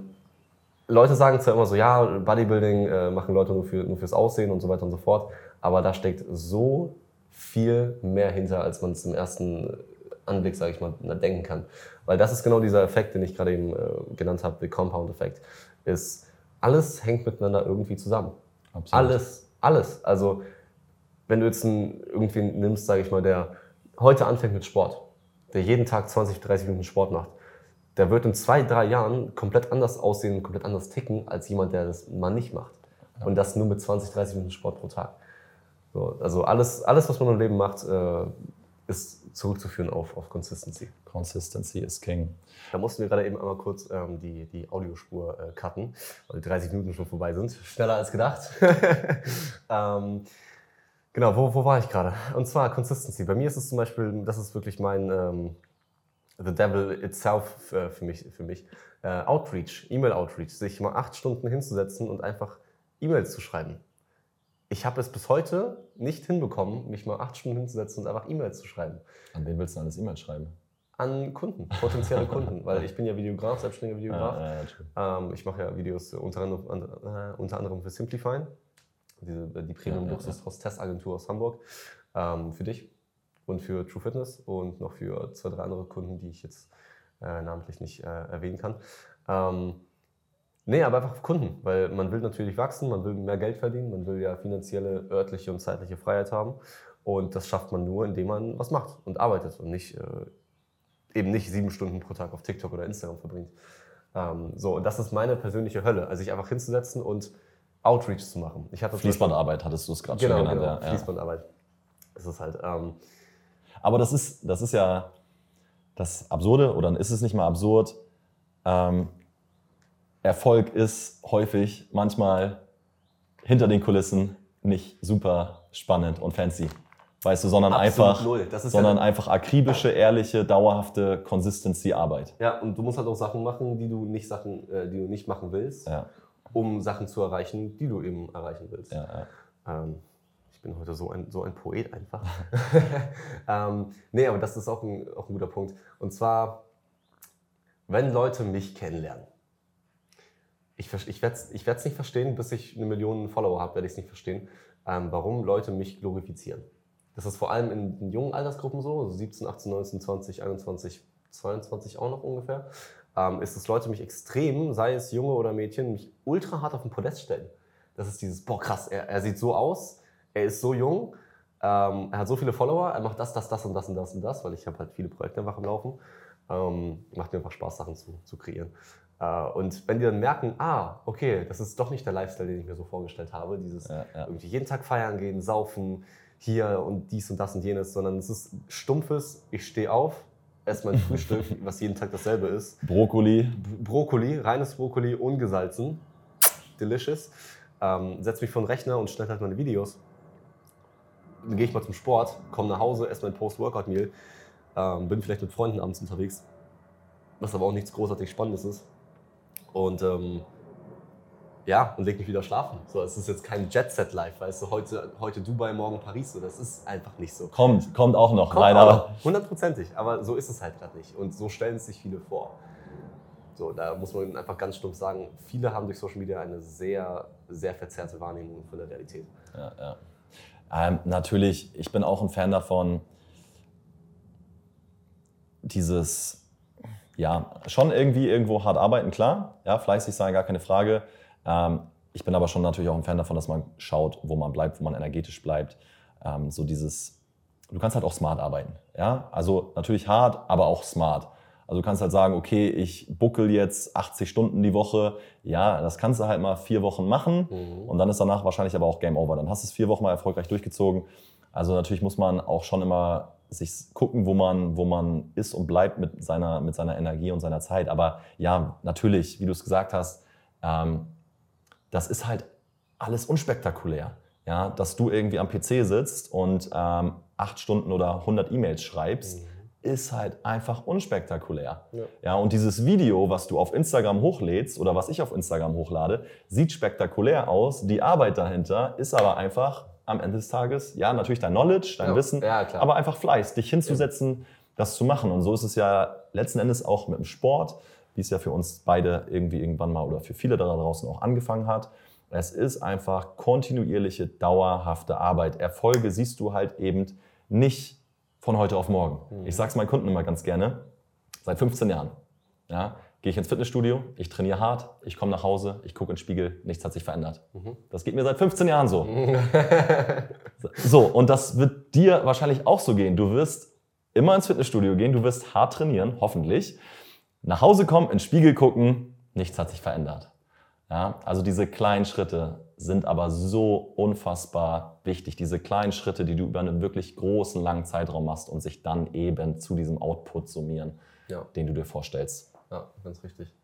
Leute sagen zwar immer so, ja, Bodybuilding äh, machen Leute nur, für, nur fürs Aussehen und so weiter und so fort, aber da steckt so viel mehr hinter, als man es im ersten Anblick, sage ich mal, denken kann. Weil das ist genau dieser Effekt, den ich gerade eben äh, genannt habe, der Compound-Effekt, ist, alles hängt miteinander irgendwie zusammen. Absolut. Alles, alles. Also wenn du jetzt einen, irgendwie nimmst, sage ich mal, der heute anfängt mit Sport, der jeden Tag 20, 30 Minuten Sport macht, der wird in zwei, drei Jahren komplett anders aussehen, komplett anders ticken, als jemand, der das mal nicht macht. Ja. Und das nur mit 20, 30 Minuten Sport pro Tag. So, also alles, alles, was man im Leben macht, äh, ist zurückzuführen auf, auf Consistency. Consistency ist King. Da mussten wir gerade eben einmal kurz ähm, die, die Audiospur äh, cutten, weil die 30 Minuten schon vorbei sind. Schneller als gedacht. (laughs) ähm, genau, wo, wo war ich gerade? Und zwar Consistency. Bei mir ist es zum Beispiel, das ist wirklich mein ähm, The Devil itself äh, für mich. Für mich. Äh, Outreach, E-Mail-Outreach, sich mal acht Stunden hinzusetzen und einfach E-Mails zu schreiben ich habe es bis heute nicht hinbekommen, mich mal acht Stunden hinzusetzen und einfach E-Mails zu schreiben. An wen willst du alles E-Mails schreiben? An Kunden, potenzielle Kunden, weil ich bin ja Videograf, selbstständiger Videograf. Ah, ja, ähm, ich mache ja Videos unter anderem, äh, unter anderem für Simplify, diese, die Premium-Luxus-Hostess-Agentur aus Hamburg, ähm, für dich. und für True Fitness und noch für zwei, drei andere Kunden, die ich jetzt äh, namentlich nicht äh, erwähnen kann. Ähm, nee, aber einfach Kunden, weil man will natürlich wachsen, man will mehr Geld verdienen, man will ja finanzielle, örtliche und zeitliche Freiheit haben. Und das schafft man nur, indem man was macht und arbeitet und nicht äh, eben nicht sieben Stunden pro Tag auf TikTok oder Instagram verbringt. Ähm, so, und das ist meine persönliche Hölle, also sich einfach hinzusetzen und Outreach zu machen. Ich hatte Fließbandarbeit hattest du es gerade genau, schon genannt. Genau, ja. Fließbandarbeit. Das ist halt. Ähm, Aber das ist, das ist ja das Absurde, oder ist es nicht mal absurd? Ähm, Erfolg ist häufig manchmal hinter den Kulissen nicht super spannend und fancy. Weißt du, sondern einfach, sondern ja einfach akribische, ehrliche, dauerhafte Consistency-Arbeit. Ja, und du musst halt auch Sachen machen, die du nicht Sachen, äh, die du nicht machen willst, ja. um Sachen zu erreichen, die du eben erreichen willst. Ja, ähm, ich bin heute so ein, so ein Poet einfach. (laughs) ähm, nee, aber das ist auch ein, auch ein guter Punkt. Und zwar, wenn Leute mich kennenlernen, ich, ich werde es ich nicht verstehen, bis ich eine Million Follower habe, werde ich es nicht verstehen, ähm, warum Leute mich glorifizieren. Das ist vor allem in, in jungen Altersgruppen so, also 17, 18, 19, 20, 21, 22 auch noch ungefähr, ähm, ist, dass Leute mich extrem, sei es Junge oder Mädchen, mich ultra hart auf den Podest stellen. Das ist dieses, boah krass, er, er sieht so aus, er ist so jung, ähm, er hat so viele Follower, er macht das, das, das und das und das und das, weil ich habe halt viele Projekte einfach im Laufen. Ähm, macht mir einfach Spaß, Sachen zu, zu kreieren. Äh, und wenn die dann merken, ah, okay, das ist doch nicht der Lifestyle, den ich mir so vorgestellt habe, dieses ja, ja. irgendwie jeden Tag feiern gehen, saufen, hier und dies und das und jenes, sondern es ist stumpfes, ich stehe auf, esse mein Frühstück, (laughs) was jeden Tag dasselbe ist. Brokkoli. Brokkoli, reines Brokkoli, ungesalzen. Delicious. Ähm, setze mich vor den Rechner und schneide halt meine Videos dann gehe ich mal zum Sport, komme nach Hause, esse mein Post-Workout-Meal, ähm, bin vielleicht mit Freunden abends unterwegs, was aber auch nichts großartig Spannendes ist. Und ähm, ja, und leg mich wieder schlafen. So, es ist jetzt kein Jet-Set-Life, weißt du, heute, heute Dubai, morgen Paris, so, das ist einfach nicht so. Kommt, kommt auch noch, kommt leider. Hundertprozentig, aber so ist es halt gerade nicht. Und so stellen es sich viele vor. So, da muss man einfach ganz stumpf sagen, viele haben durch Social Media eine sehr, sehr verzerrte Wahrnehmung von der Realität. Ja, ja. Ähm, natürlich, ich bin auch ein Fan davon, dieses, ja, schon irgendwie irgendwo hart arbeiten, klar, ja, fleißig sein, gar keine Frage. Ähm, ich bin aber schon natürlich auch ein Fan davon, dass man schaut, wo man bleibt, wo man energetisch bleibt. Ähm, so dieses, du kannst halt auch smart arbeiten, ja, also natürlich hart, aber auch smart. Also du kannst halt sagen, okay, ich buckel jetzt 80 Stunden die Woche. Ja, das kannst du halt mal vier Wochen machen mhm. und dann ist danach wahrscheinlich aber auch Game Over. Dann hast du es vier Wochen mal erfolgreich durchgezogen. Also natürlich muss man auch schon immer sich gucken, wo man, wo man ist und bleibt mit seiner, mit seiner Energie und seiner Zeit. Aber ja, natürlich, wie du es gesagt hast, ähm, das ist halt alles unspektakulär. Ja, dass du irgendwie am PC sitzt und ähm, acht Stunden oder 100 E-Mails schreibst. Mhm ist halt einfach unspektakulär. Ja. ja. und dieses Video, was du auf Instagram hochlädst oder was ich auf Instagram hochlade, sieht spektakulär aus. Die Arbeit dahinter ist aber einfach am Ende des Tages, ja, natürlich dein Knowledge, dein ja. Wissen, ja, aber einfach Fleiß, dich hinzusetzen, das zu machen. Und so ist es ja letzten Endes auch mit dem Sport, wie es ja für uns beide irgendwie irgendwann mal oder für viele da draußen auch angefangen hat. Es ist einfach kontinuierliche, dauerhafte Arbeit. Erfolge siehst du halt eben nicht von heute auf morgen. Mhm. Ich sage es meinen Kunden immer ganz gerne, seit 15 Jahren. Ja, gehe ich ins Fitnessstudio, ich trainiere hart, ich komme nach Hause, ich gucke in den Spiegel, nichts hat sich verändert. Mhm. Das geht mir seit 15 Jahren (laughs) so. so, und das wird dir wahrscheinlich auch so gehen. Du wirst immer ins Fitnessstudio gehen, du wirst hart trainieren, hoffentlich. Nach Hause kommen, in den Spiegel gucken, nichts hat sich verändert. Ja, also diese kleinen Schritte sind aber so unfassbar wichtig. Diese kleinen Schritte, die du über einen wirklich großen, langen Zeitraum machst und sich dann eben zu diesem Output summieren, ja. den du dir vorstellst. Ja, ganz richtig.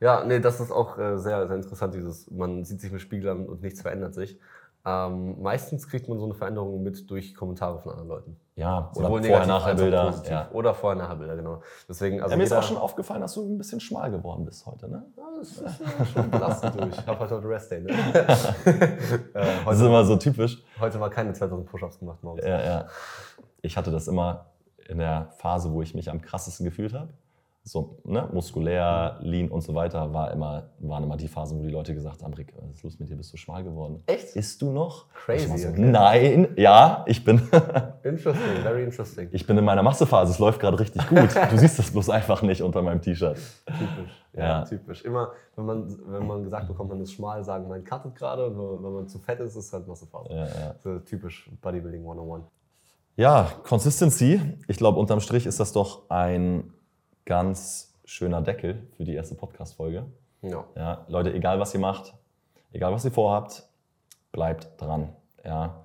Ja, nee, das ist auch äh, sehr, sehr interessant, dieses, man sieht sich im Spiegel an und nichts verändert sich. Ähm, meistens kriegt man so eine Veränderung mit durch Kommentare von anderen Leuten. Ja, oder Vorher-Nachher-Bilder. Ja. Oder Vorher-Nachher-Bilder, genau. Deswegen, also ja, mir ist auch schon aufgefallen, dass du ein bisschen schmal geworden bist heute, ne? Ja, das ist ja schon belastend durch. Ich habe heute heute Rest Day, ne? (laughs) äh, das ist immer so typisch. Heute mal keine 2000 Push-Ups gemacht morgens. Ja, ja. Ich hatte das immer in der Phase, wo ich mich am krassesten gefühlt habe. So ne, muskulär, lean und so weiter, war immer, waren immer die Phasen, wo die Leute gesagt haben, Rick, was ist los mit dir, bist du schmal geworden? Echt? Isst du noch? Crazy, so, okay. Nein, ja, ich bin, (laughs) Interesting, very interesting. ich bin in meiner Massephase, es läuft gerade richtig gut. Du siehst das bloß einfach nicht unter meinem T-Shirt. Typisch. Ja, Ja. typisch. Immer, wenn man, wenn man gesagt bekommt, man ist schmal, sagen, man cuttet gerade. Und wenn- wenn man zu fett ist, ist es halt Massephase. Ja, ja. So typisch Bodybuilding 101. Ja, Consistency. Ich glaube, unterm Strich ist das doch ein ganz schöner Deckel für die erste Podcast-Folge. Ja. Ja, Leute, egal was ihr macht, egal was ihr vorhabt, bleibt dran. Ja.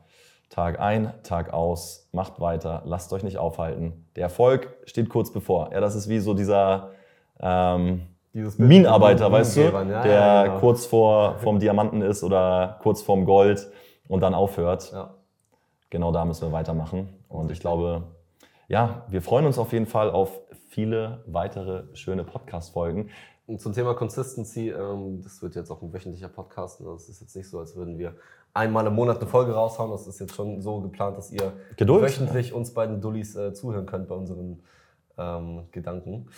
Tag ein, Tag aus, macht weiter, lasst euch nicht aufhalten. Der Erfolg steht kurz bevor. Ja, das ist wie so dieser ähm, Minenarbeiter, weißt du, ja, der ja, genau. kurz vor vom Diamanten ist oder kurz vorm Gold und dann aufhört. Ja. Genau da müssen wir weitermachen. Und ich glaube, ja, wir freuen uns auf jeden Fall auf viele weitere schöne Podcast-Folgen. Und zum Thema Consistency, ähm, das wird jetzt auch ein wöchentlicher Podcast. Ne? Das ist jetzt nicht so, als würden wir einmal im Monat eine Folge raushauen. Das ist jetzt schon so geplant, dass ihr Geduld. wöchentlich uns beiden Dullis äh, zuhören könnt bei unseren ähm, Gedanken.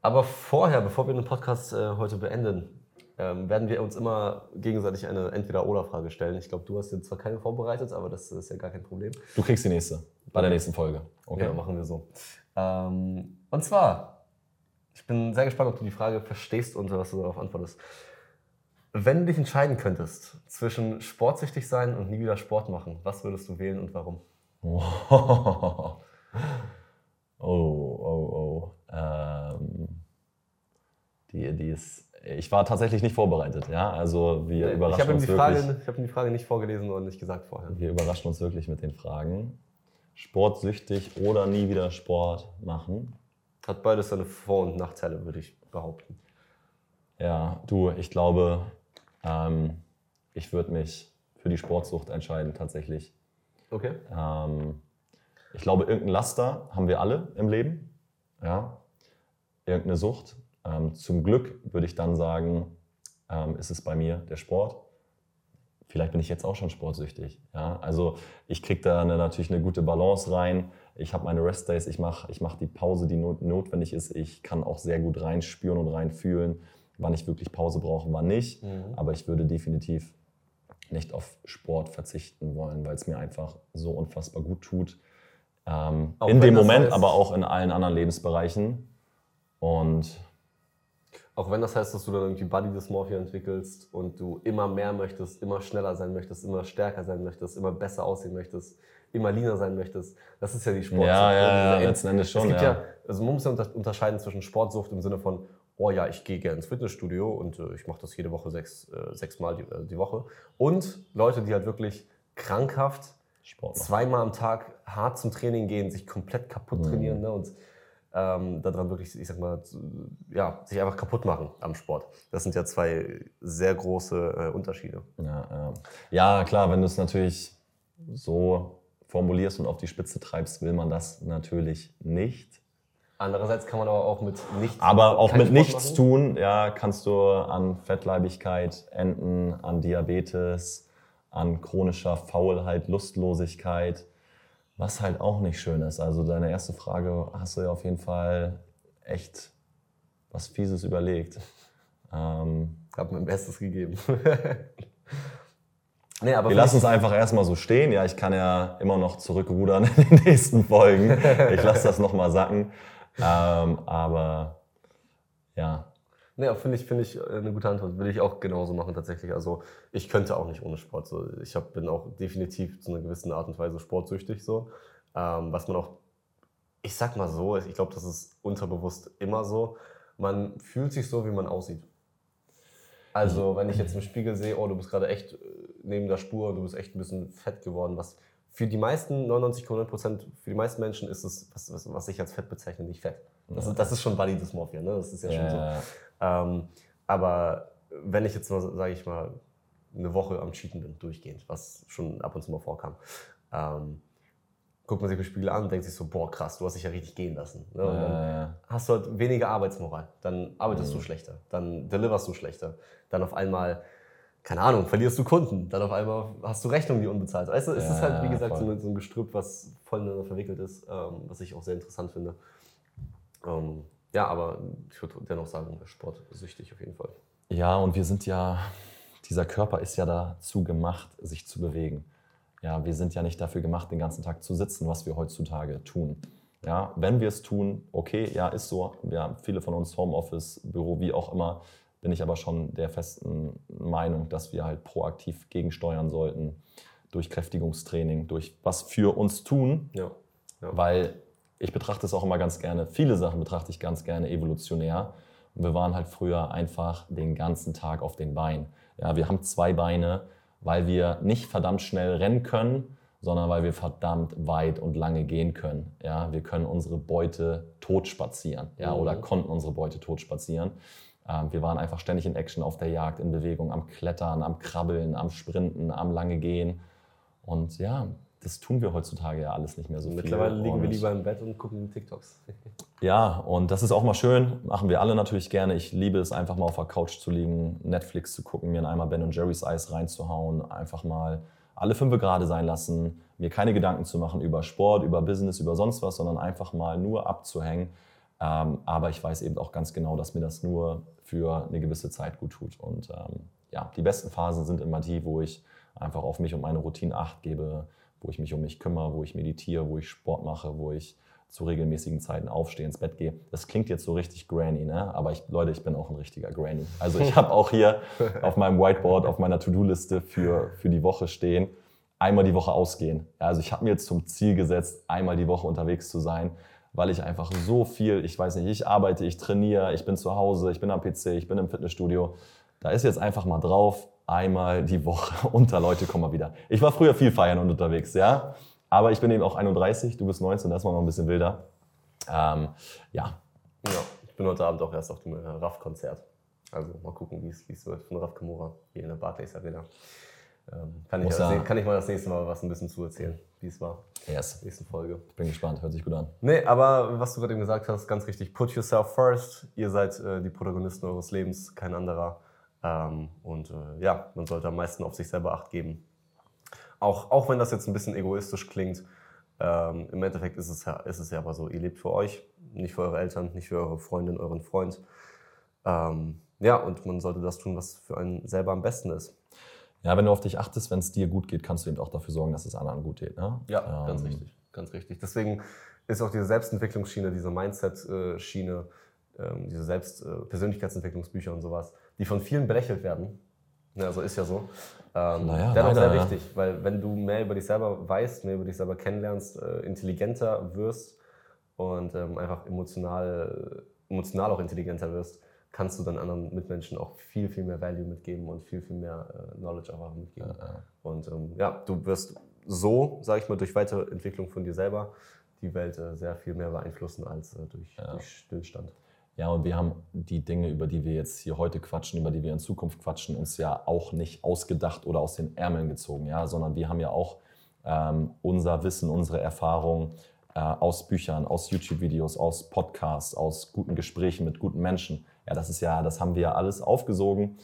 Aber vorher, bevor wir den Podcast äh, heute beenden, ähm, werden wir uns immer gegenseitig eine Entweder-Oder-Frage stellen. Ich glaube, du hast jetzt zwar keine vorbereitet, aber das ist ja gar kein Problem. Du kriegst die nächste, bei der nächsten Folge. Okay. Ja, machen wir so. Ähm, und zwar, ich bin sehr gespannt, ob du die Frage verstehst und was du darauf antwortest. Wenn du dich entscheiden könntest zwischen sportsüchtig sein und nie wieder Sport machen, was würdest du wählen und warum? (laughs) Oh, oh, oh. Ähm, die, die ist. Ich war tatsächlich nicht vorbereitet, ja. Also wir ich überraschen habe ihm, uns die wirklich. Frage- ich hab ihm die Frage nicht vorgelesen und nicht gesagt vorher. Wir überraschen uns wirklich mit den Fragen. Sportsüchtig oder nie wieder Sport machen. Hat beides seine Vor- und Nachteile, würde ich behaupten. Ja, du, ich glaube, ähm, ich würde mich für die Sportsucht entscheiden, tatsächlich. Okay. Ähm, ich glaube, irgendein Laster haben wir alle im Leben. Ja. Irgendeine Sucht. Ähm, zum Glück würde ich dann sagen, ähm, ist es bei mir der Sport. Vielleicht bin ich jetzt auch schon sportsüchtig. Ja. Also ich kriege da eine, natürlich eine gute Balance rein. Ich habe meine Restdays, ich mache ich mach die Pause, die not notwendig ist. Ich kann auch sehr gut reinspüren und reinfühlen, wann ich wirklich Pause brauche, wann nicht. Aber ich würde definitiv nicht auf Sport verzichten wollen, weil es mir einfach so unfassbar gut tut. Ähm, in dem Moment, heißt- aber auch in allen anderen Lebensbereichen. Und Auch wenn das heißt, dass du dann irgendwie Body Dysmorphia entwickelst und du immer mehr möchtest, immer schneller sein möchtest, immer stärker sein möchtest, immer besser aussehen möchtest, immer leaner sein möchtest. Das ist ja die Sportsucht. Ja, ja, ja, End- letzten Endes schon, Es gibt ja. ja, also man muss ja unter- unterscheiden zwischen Sportsucht im Sinne von, oh ja, ich gehe gerne ins Fitnessstudio und äh, ich mache das jede Woche sechs, äh, sechs Mal die, äh, die Woche. Und Leute, die halt wirklich krankhaft zweimal am Tag hart zum Training gehen, sich komplett kaputt Mhm. trainieren ne, und ähm, daran wirklich, ich sag mal, ja, sich einfach kaputt machen am Sport. Das sind ja zwei sehr große äh, Unterschiede. Ja, ja. ja, klar, wenn du es natürlich so formulierst und auf die Spitze treibst, will man das natürlich nicht. Andererseits kann man aber auch mit nichts. Aber auch mit Sport nichts machen. tun, ja, kannst du an Fettleibigkeit enden, an Diabetes, an chronischer Faulheit, Lustlosigkeit, was halt auch nicht schön ist. Also deine erste Frage hast du ja auf jeden Fall echt was Fieses überlegt. Ähm, Hab mein Bestes gegeben. (laughs) nee, aber wir lassen es einfach erstmal so stehen. Ja, ich kann ja immer noch zurückrudern (laughs) in den nächsten Folgen. Ich lasse das nochmal sacken. Ähm, aber ja, Aber finde ich, finde ich äh, eine gute Antwort. Will ich auch genauso machen tatsächlich. Also ich könnte auch nicht ohne Sport. So. Ich hab, bin auch definitiv zu einer gewissen Art und Weise sportsüchtig. So. Ähm, was man auch, ich sag mal so, ich glaube, das ist unterbewusst immer so. Man fühlt sich so, wie man aussieht. Also wenn ich jetzt im Spiegel sehe, oh, du bist gerade echt äh, neben der Spur, du bist echt ein bisschen fett geworden, was für die meisten, 99,9 Prozent, für die meisten Menschen ist es, was, was, ich als Fett bezeichne, nicht Fett. Das, ist, das ist schon Body Dysmorphia, ne? Das ist ja, schon so. Ja, Ähm, aber wenn ich jetzt mal, sage ich mal, eine Woche am Cheaten bin, durchgehend, was schon ab und zu mal vorkam, ähm, guckt man sich im Spiegel an und denkt sich so, boah, krass, du hast dich ja richtig gehen lassen. Ne? Und dann hast du halt weniger Arbeitsmoral. Dann arbeitest du schlechter, dann deliverst du schlechter. Dann auf einmal, keine Ahnung, verlierst du Kunden. Dann auf einmal hast du Rechnungen, die unbezahlt sind. Du, es ist halt, wie Ja, gesagt, so voll. ein, so ein Gestrüpp, was voll verwickelt ist, ähm, was ich auch sehr interessant finde. Ähm, ja, aber ich würde dennoch sagen, sportsüchtig auf jeden Fall. Ja, und wir sind ja, dieser Körper ist ja dazu gemacht, sich zu bewegen. Ja, wir sind ja nicht dafür gemacht, den ganzen Tag zu sitzen, was wir heutzutage tun. Ja, wenn wir es tun, okay, ja, ist so. Wir haben viele von uns Homeoffice, Büro, wie auch immer, bin ich aber schon der festen Meinung, dass wir halt proaktiv gegensteuern sollten durch Kräftigungstraining, durch was für uns tun. Ja. Ja. Weil ich betrachte es auch immer ganz gerne, viele Sachen betrachte ich ganz gerne evolutionär. Und wir waren halt früher einfach den ganzen Tag auf den Beinen. Ja, wir haben zwei Beine, weil wir nicht verdammt schnell rennen können, sondern weil wir verdammt weit und lange gehen können. Ja, wir können unsere Beute tot spazieren ja, mhm. oder konnten unsere Beute tot spazieren. Ähm, wir waren einfach ständig in Action auf der Jagd, in Bewegung, am Klettern, am Krabbeln, am Sprinten, am lange Gehen. Und ja, das tun wir heutzutage ja alles nicht mehr so Mittlerweile viel. Mittlerweile liegen und wir lieber im Bett und gucken TikToks. (laughs) ja, und das ist auch mal schön. Machen wir alle natürlich gerne. Ich liebe es einfach mal auf der Couch zu liegen, Netflix zu gucken, mir in einmal Ben Jerry's Eis reinzuhauen, einfach mal alle fünf gerade sein lassen, mir keine Gedanken zu machen über Sport, über Business, über sonst was, sondern einfach mal nur abzuhängen. Ähm, aber ich weiß eben auch ganz genau, dass mir das nur für eine gewisse Zeit gut tut. Und ähm, ja, die besten Phasen sind immer die, wo ich einfach auf mich und meine Routine acht gebe, wo ich mich um mich kümmere, wo ich meditiere, wo ich Sport mache, wo ich zu regelmäßigen Zeiten aufstehe, ins Bett gehe. Das klingt jetzt so richtig Granny, ne? aber ich, Leute, ich bin auch ein richtiger Granny. Also ich habe auch hier (laughs) auf meinem Whiteboard, auf meiner To-Do-Liste für, für die Woche stehen, einmal die Woche ausgehen. Also ich habe mir jetzt zum Ziel gesetzt, einmal die Woche unterwegs zu sein, weil ich einfach so viel, ich weiß nicht, ich arbeite, ich trainiere, ich bin zu Hause, ich bin am PC, ich bin im Fitnessstudio. Da ist jetzt einfach mal drauf, einmal die Woche (laughs) unter Leute, komm mal wieder. Ich war früher viel feiern und unterwegs, ja. Aber ich bin eben auch 31, du bist 19, das war noch ein bisschen wilder. Ähm, ja. Ja, ich bin heute Abend auch erst auf dem äh, RAF-Konzert. Also mal gucken, wie es wird von Raf Kamura hier in der Barclays Arena. Ähm, kann, ich kann ich mal das nächste Mal was ein bisschen zu erzählen, wie es war. Yes. Nächste Folge. Ich bin gespannt, hört sich gut an. Nee, aber was du gerade eben gesagt hast, ganz richtig. Put yourself first. Ihr seid äh, die Protagonisten eures Lebens, kein anderer. Ähm, und äh, ja, man sollte am meisten auf sich selber Acht geben. Auch, auch wenn das jetzt ein bisschen egoistisch klingt, ähm, im Endeffekt ist es, ja, ist es ja aber so, ihr lebt für euch, nicht für eure Eltern, nicht für eure Freundin, euren Freund. Ähm, ja, und man sollte das tun, was für einen selber am besten ist. Ja, wenn du auf dich achtest, wenn es dir gut geht, kannst du eben auch dafür sorgen, dass es anderen gut geht. Ne? Ja, ähm, ganz richtig. Ganz richtig. Deswegen ist auch diese Selbstentwicklungsschiene, diese Mindset-Schiene, ähm, diese Selbst äh, Persönlichkeitsentwicklungsbücher und sowas, die von vielen belächelt werden. Ja, also ist ja so. Ähm, naja, dennoch sehr wichtig, weil wenn du mehr über dich selber weißt, mehr über dich selber kennenlernst, äh, intelligenter wirst und ähm, einfach emotional, emotional auch intelligenter wirst, kannst du dann anderen Mitmenschen auch viel, viel mehr Value mitgeben und viel, viel mehr äh, Knowledge auch mitgeben. Ja, ja. Und ähm, ja, du wirst so, sage ich mal, durch Weiterentwicklung von dir selber die Welt äh, sehr viel mehr beeinflussen als äh, durch, ja. durch Stillstand. Ja, und wir haben die Dinge, über die wir jetzt hier heute quatschen, über die wir in Zukunft quatschen, uns ja auch nicht ausgedacht oder aus den Ärmeln gezogen, ja, sondern wir haben ja auch ähm, unser Wissen, unsere Erfahrung äh, aus Büchern, aus YouTube-Videos, aus Podcasts, aus guten Gesprächen mit guten Menschen. Ja, das ist ja, das haben wir ja alles aufgesogen.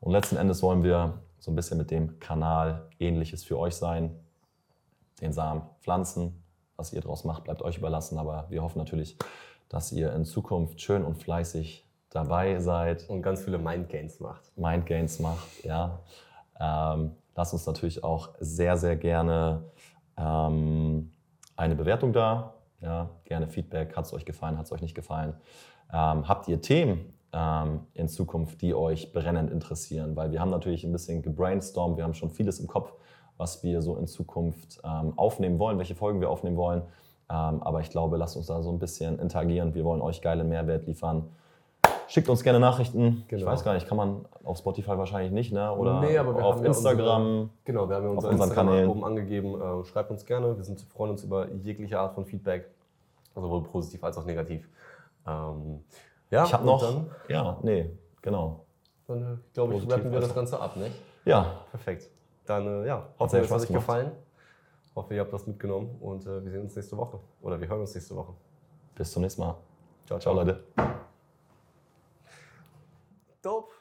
Und letzten Endes wollen wir so ein bisschen mit dem Kanal Ähnliches für euch sein. Den Samen pflanzen. Was ihr daraus macht, bleibt euch überlassen. Aber wir hoffen natürlich, dass ihr in Zukunft schön und fleißig dabei seid. Und ganz viele Mindgains macht. Mindgains macht, ja. Ähm, lasst uns natürlich auch sehr, sehr gerne ähm, eine Bewertung da. Ja, gerne Feedback. Hat es euch gefallen? Hat es euch nicht gefallen? Ähm, habt ihr Themen ähm, in Zukunft, die euch brennend interessieren? Weil wir haben natürlich ein bisschen gebrainstormt. Wir haben schon vieles im Kopf, was wir so in Zukunft ähm, aufnehmen wollen, welche Folgen wir aufnehmen wollen. Ähm, aber ich glaube, lasst uns da so ein bisschen interagieren. Wir wollen euch geile Mehrwert liefern. Schickt uns gerne Nachrichten. Genau. Ich weiß gar nicht, kann man auf Spotify wahrscheinlich nicht, ne? Oder nee, aber wir auf haben Instagram. Ja unsere, genau, wir haben ja unsere auf Instagram Kanälen. oben angegeben. Äh, schreibt uns gerne. Wir sind, freuen uns über jegliche Art von Feedback, sowohl positiv als auch negativ. Ähm, ja, ich habe noch. Dann, ja, nee, genau. Dann äh, glaube ich, rappen wir das Ganze ab, nicht? Ja. Perfekt. Dann äh, ja, hoffe, es hat euch gefallen. Hoffe, ihr habt was mitgenommen und äh, wir sehen uns nächste Woche. Oder wir hören uns nächste Woche. Bis zum nächsten Mal. Ciao, ciao, ciao Leute. Dope.